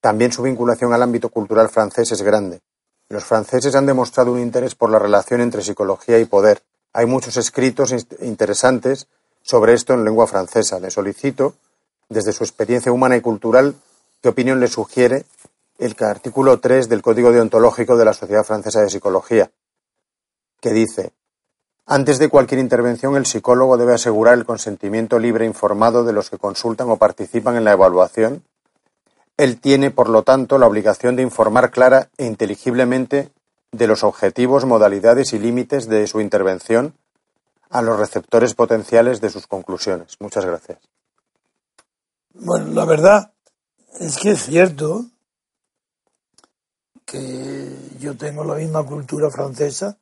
También su vinculación al ámbito cultural francés es grande. Los franceses han demostrado un interés por la relación entre psicología y poder, hay muchos escritos interesantes sobre esto en lengua francesa. Le solicito, desde su experiencia humana y cultural, qué opinión le sugiere el artículo 3 del Código Deontológico de la Sociedad Francesa de Psicología, que dice antes de cualquier intervención, el psicólogo debe asegurar el consentimiento libre e informado de los que consultan o participan en la evaluación Él tiene, por lo tanto, la obligación de informar clara e inteligiblemente de los objetivos, modalidades y límites de su intervención a los receptores potenciales de sus conclusiones. Muchas gracias. Bueno, la verdad es que es cierto que yo tengo la misma cultura francesa,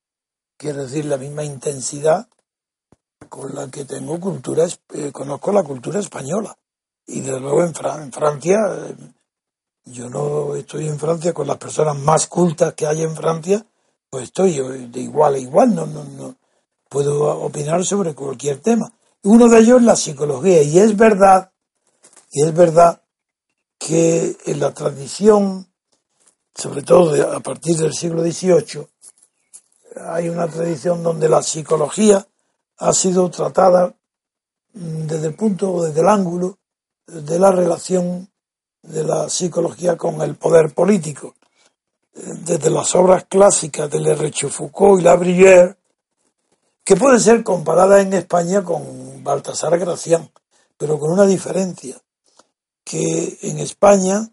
quiere decir la misma intensidad con la que tengo cultura, eh, conozco la cultura española. Y desde luego en, en Francia, eh, yo no estoy en Francia con las personas más cultas que hay en Francia, pues estoy de igual a igual, no, no, no puedo opinar sobre cualquier tema. Uno de ellos es la psicología, y es verdad, y es verdad que en la tradición, sobre todo a partir del siglo XVIII, hay una tradición donde la psicología ha sido tratada desde el punto, desde el ángulo de la relación de la psicología con el poder político. Desde las obras clásicas de Le Foucault y La que puede ser comparada en España con Baltasar Gracián, pero con una diferencia, que en España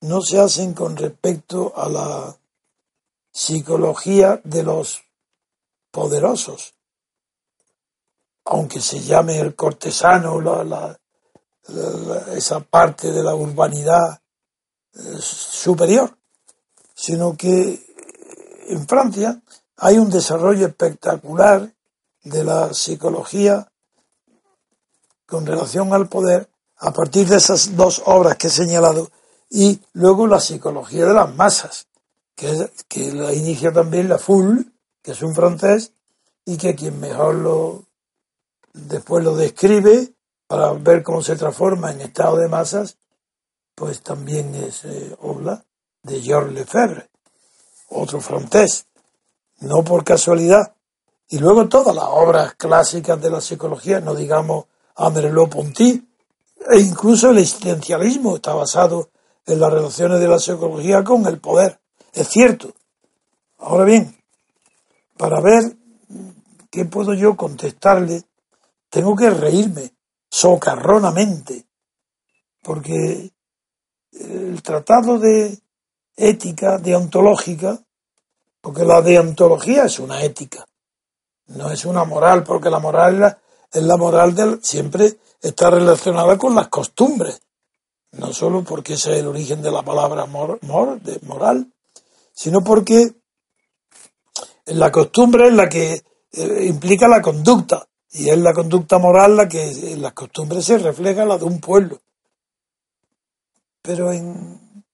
no se hacen con respecto a la psicología de los poderosos, aunque se llame el cortesano, esa parte de la urbanidad eh, superior, sino que en Francia hay un desarrollo espectacular de la psicología con relación al poder a partir de esas dos obras que he señalado y luego la psicología de las masas, que, la inicia también la Full, que es un francés, y que quien mejor lo después lo describe para ver cómo se transforma en estado de masas, pues también es eh, Obla de Georges Lefebvre, otro francés, no por casualidad. Y luego todas las obras clásicas de la psicología, no digamos André Ponty, e incluso el existencialismo está basado en las relaciones de la psicología con el poder. Es cierto. Ahora bien, para ver qué puedo yo contestarle, tengo que reírme socarronamente, porque el tratado de ética deontológica, porque la deontología es una ética, no es una moral, porque la moral es la moral del, siempre está relacionada con las costumbres, no solo porque ese es el origen de la palabra mor, de moral, sino porque la costumbre es la que eh, implica la conducta, y es la conducta moral la que en las costumbres se refleja la de un pueblo. Pero en,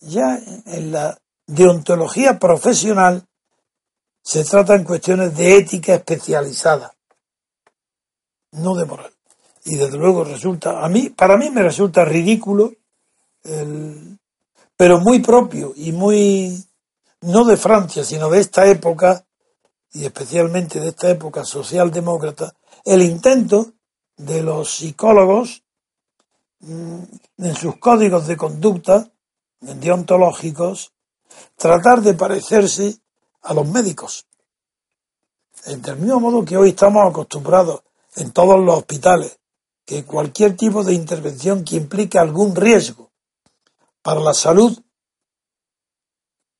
ya en la deontología profesional se trata en cuestiones de ética especializada, no de moral. Y desde luego resulta, a mí, para mí me resulta ridículo, pero muy propio y muy, no de Francia, sino de esta época, y especialmente de esta época socialdemócrata, el intento de los psicólogos mm, en sus códigos de conducta deontológicos, tratar de parecerse a los médicos. Del mismo modo que hoy estamos acostumbrados en todos los hospitales, que cualquier tipo de intervención que implique algún riesgo para la salud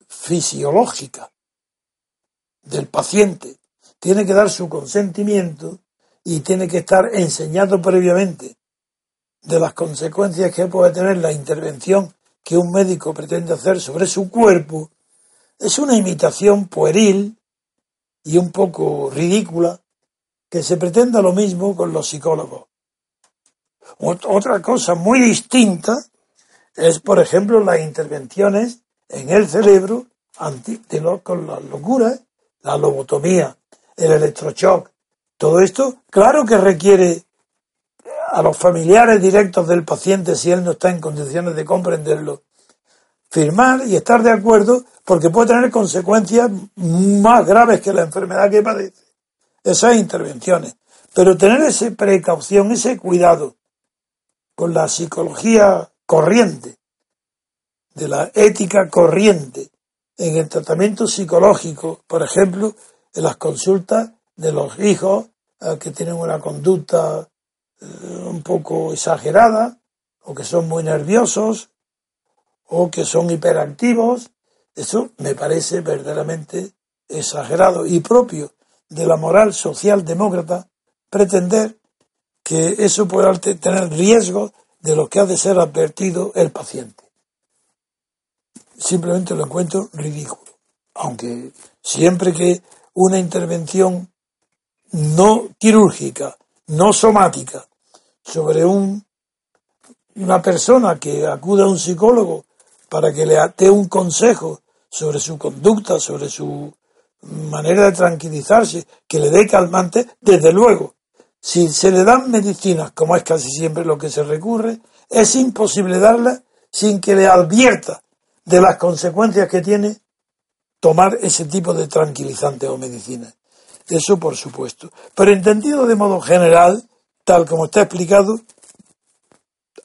fisiológica del paciente tiene que dar su consentimiento y tiene que estar enseñado previamente de las consecuencias que puede tener la intervención que un médico pretende hacer sobre su cuerpo es una imitación pueril y un poco ridícula que se pretenda lo mismo con los psicólogos. Otra cosa muy distinta es, por ejemplo, las intervenciones en el cerebro con las locuras, la lobotomía, el electroshock. Todo esto, claro que requiere a los familiares directos del paciente, si él no está en condiciones de comprenderlo, firmar y estar de acuerdo porque puede tener consecuencias más graves que la enfermedad que padece. Esas intervenciones. Pero tener esa precaución, ese cuidado con la psicología corriente, de la ética corriente, en el tratamiento psicológico, por ejemplo, en las consultas de los hijos eh, que tienen una conducta un poco exagerada o que son muy nerviosos o que son hiperactivos. Eso me parece verdaderamente exagerado y propio de la moral socialdemócrata pretender que eso puede tener riesgo de lo que ha de ser advertido el paciente. Simplemente lo encuentro ridículo. Aunque siempre que una intervención no quirúrgica, no somática, sobre un, una persona que acude a un psicólogo para que le dé un consejo sobre su conducta, sobre su manera de tranquilizarse, que le dé calmante, desde luego, si se le dan medicinas, como es casi siempre lo que se recurre, es imposible darlas sin que le advierta de las consecuencias que tiene tomar ese tipo de tranquilizantes o medicinas. Eso por supuesto. Pero entendido de modo general, tal como está explicado,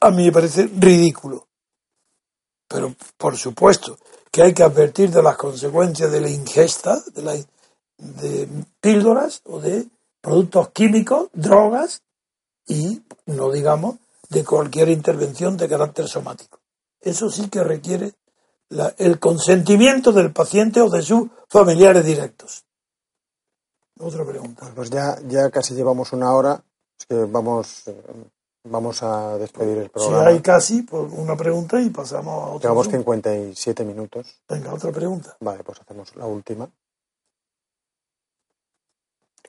a mí me parece ridículo. Pero por supuesto que hay que advertir de las consecuencias de la ingesta de, de píldoras o de productos químicos, drogas y, no digamos, de cualquier intervención de carácter somático. Eso sí que requiere el consentimiento del paciente o de sus familiares directos. Otra pregunta. Pues ya, ya casi llevamos una hora. Es que vamos, vamos a despedir el programa. Si hay casi, pues una pregunta y pasamos a otra. Llevamos 57 minutos. Venga, otra pregunta. Vale, pues hacemos la última.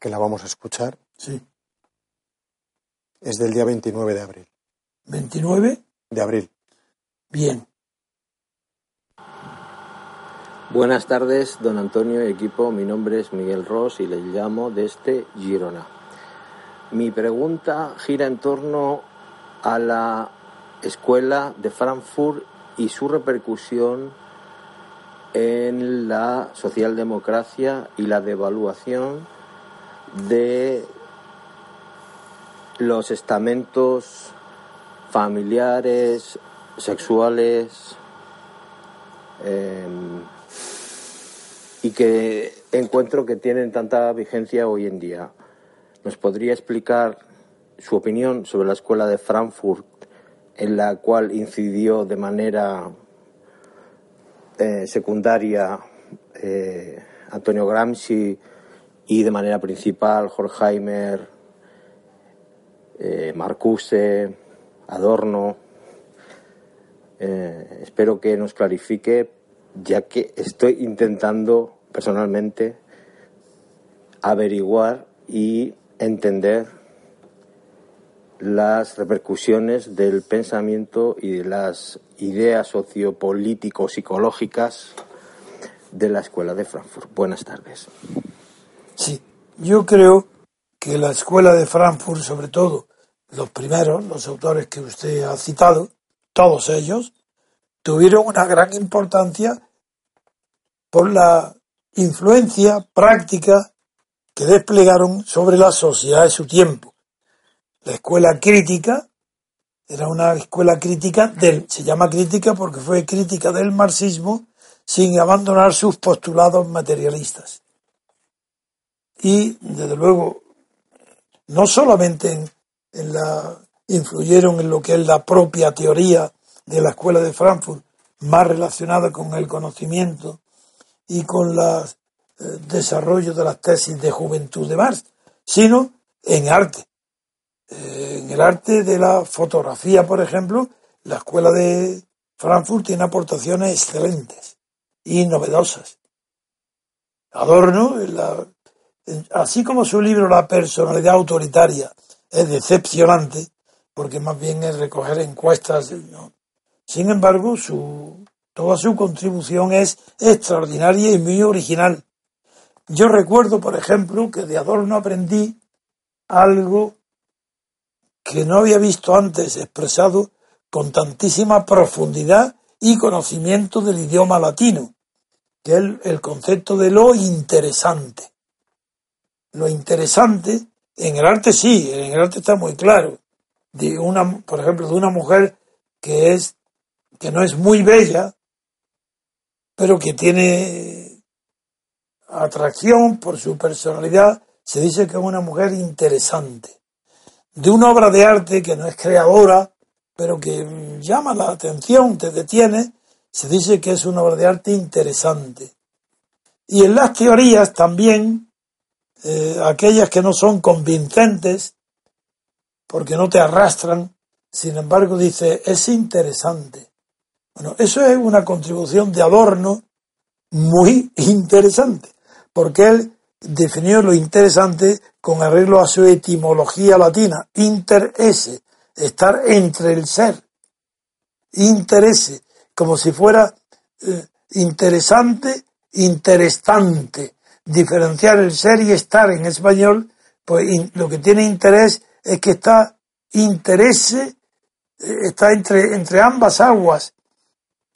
Que la vamos a escuchar. Sí. Es del día 29 de abril. ¿29? De abril. Bien. Buenas tardes, don Antonio y equipo. Mi nombre es Miguel Ross y les llamo desde Girona. Mi pregunta gira en torno a la escuela de Frankfurt y su repercusión en la socialdemocracia y la devaluación de los estamentos familiares, sexuales, em, y que encuentro que tienen tanta vigencia hoy en día. ¿Nos podría explicar su opinión sobre la escuela de Frankfurt, en la cual incidió de manera eh, secundaria eh, Antonio Gramsci y de manera principal Horkheimer, eh, Marcuse, Adorno? espero que nos clarifique ya que estoy intentando personalmente averiguar y entender las repercusiones del pensamiento y de las ideas sociopolítico-psicológicas de la Escuela de Frankfurt. Buenas tardes. Sí, yo creo que la Escuela de Frankfurt, sobre todo los primeros, los autores que usted ha citado, todos ellos, tuvieron una gran importancia por la influencia práctica que desplegaron sobre la sociedad de su tiempo. La escuela crítica era una escuela crítica del, se llama crítica porque fue crítica del marxismo sin abandonar sus postulados materialistas. Y, desde luego, no solamente en la, influyeron en lo que es la propia teoría de la Escuela de Frankfurt, más relacionada con el conocimiento y con el eh, desarrollo de las tesis de juventud de Marx, sino en arte. Eh, en el arte de la fotografía, por ejemplo, la Escuela de Frankfurt tiene aportaciones excelentes y novedosas. Adorno, así como su libro La personalidad autoritaria es decepcionante, porque más bien es recoger encuestas sin embargo, su, toda su contribución es extraordinaria y muy original. Yo recuerdo, por ejemplo, que de Adorno aprendí algo que no había visto antes expresado con tantísima profundidad y conocimiento del idioma latino, que es el, el concepto de lo interesante. Lo interesante, en el arte sí, en el arte está muy claro. De una, por ejemplo, de una mujer que es que no es muy bella, pero que tiene atracción por su personalidad, se dice que es una mujer interesante. De una obra de arte que no es creadora, pero que llama la atención, te detiene, se dice que es una obra de arte interesante. Y en las teorías también, eh, aquellas que no son convincentes, porque no te arrastran, sin embargo dice, es interesante. Bueno, eso es una contribución de Adorno muy interesante, porque él definió lo interesante con arreglo a su etimología latina, interese, estar entre el ser, interese, como si fuera eh, interesante, interesante, diferenciar el ser y estar en español, pues lo que tiene interés es que está interese, eh, está entre, entre ambas aguas,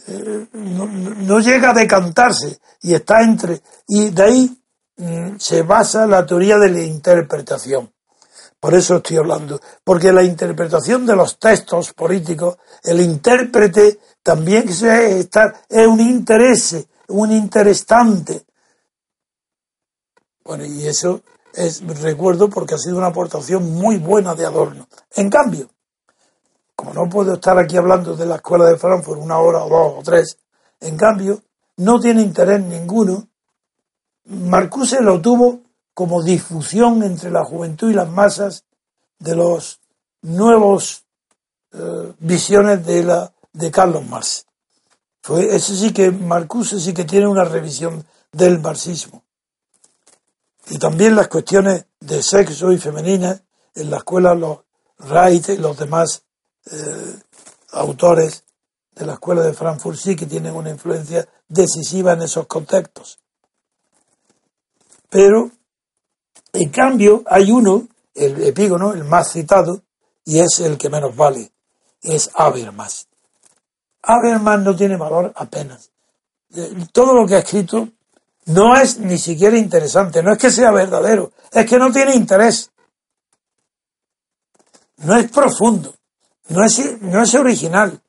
eh, no, llega a decantarse y está entre, y de ahí mm, se basa la teoría de la interpretación. Por eso estoy hablando, porque la interpretación de los textos políticos, el intérprete también se está, es un interés, un interesante. Bueno, y eso es, recuerdo porque ha sido una aportación muy buena de Adorno. En cambio, como no puedo estar aquí hablando de la escuela de Frankfurt una hora o dos o tres, en cambio, no tiene interés ninguno. Marcuse lo tuvo como difusión entre la juventud y las masas de los nuevos eh, visiones de la de Carlos Marx. Fue, ese sí que, Marcuse sí que tiene una revisión del marxismo. Y también las cuestiones de sexo y femenina en la escuela, los Wright y los demás eh, autores de la escuela de Frankfurt sí que tienen una influencia decisiva en esos contextos. Pero, en cambio, hay uno, el epígono, el más citado, y es el que menos vale, es Habermas. Habermas no tiene valor apenas. Eh, todo lo que ha escrito no es ni siquiera interesante, no es que sea verdadero, es que no tiene interés. No es profundo, no es, no es original.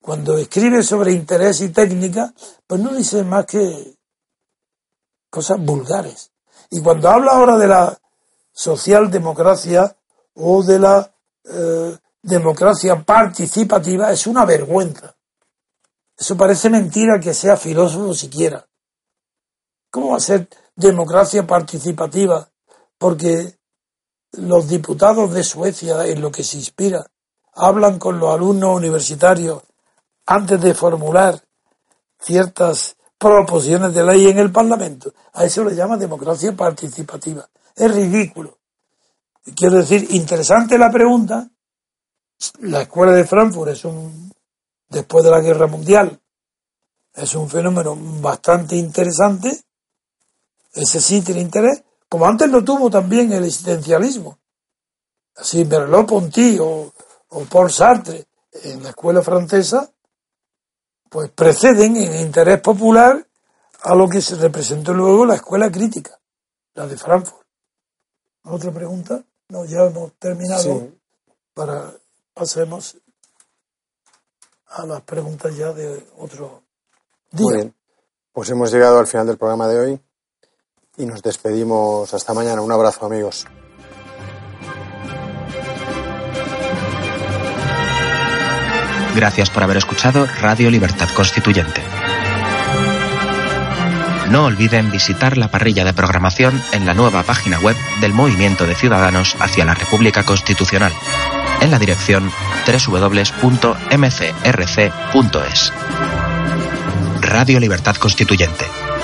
Cuando escribe sobre interés y técnica, pues no dice más que cosas vulgares. Y cuando habla ahora de la socialdemocracia o de la eh, democracia participativa, es una vergüenza. Eso parece mentira que sea filósofo siquiera. ¿Cómo va a ser democracia participativa? Porque los diputados de Suecia, en lo que se inspira, hablan con los alumnos universitarios antes de formular ciertas proposiciones de ley en el Parlamento. A eso le llama democracia participativa. Es ridículo. Quiero decir, interesante la pregunta. La escuela de Frankfurt es un después de la guerra mundial. Es un fenómeno bastante interesante. Ese sí tiene interés, como antes lo tuvo también el existencialismo. Así Merleau-Ponty o, o Paul Sartre en la escuela francesa, pues preceden en interés popular a lo que se representó luego la escuela crítica, la de Frankfurt. ¿Otra pregunta? No, ya hemos terminado. Para pasemos a las preguntas ya de otro día. Muy bien. Pues hemos llegado al final del programa de hoy y nos despedimos hasta mañana. Un abrazo, amigos. Gracias por haber escuchado Radio Libertad Constituyente. No olviden visitar la parrilla de programación en la nueva página web del Movimiento de Ciudadanos hacia la República Constitucional en la dirección www.mcrc.es. Radio Libertad Constituyente.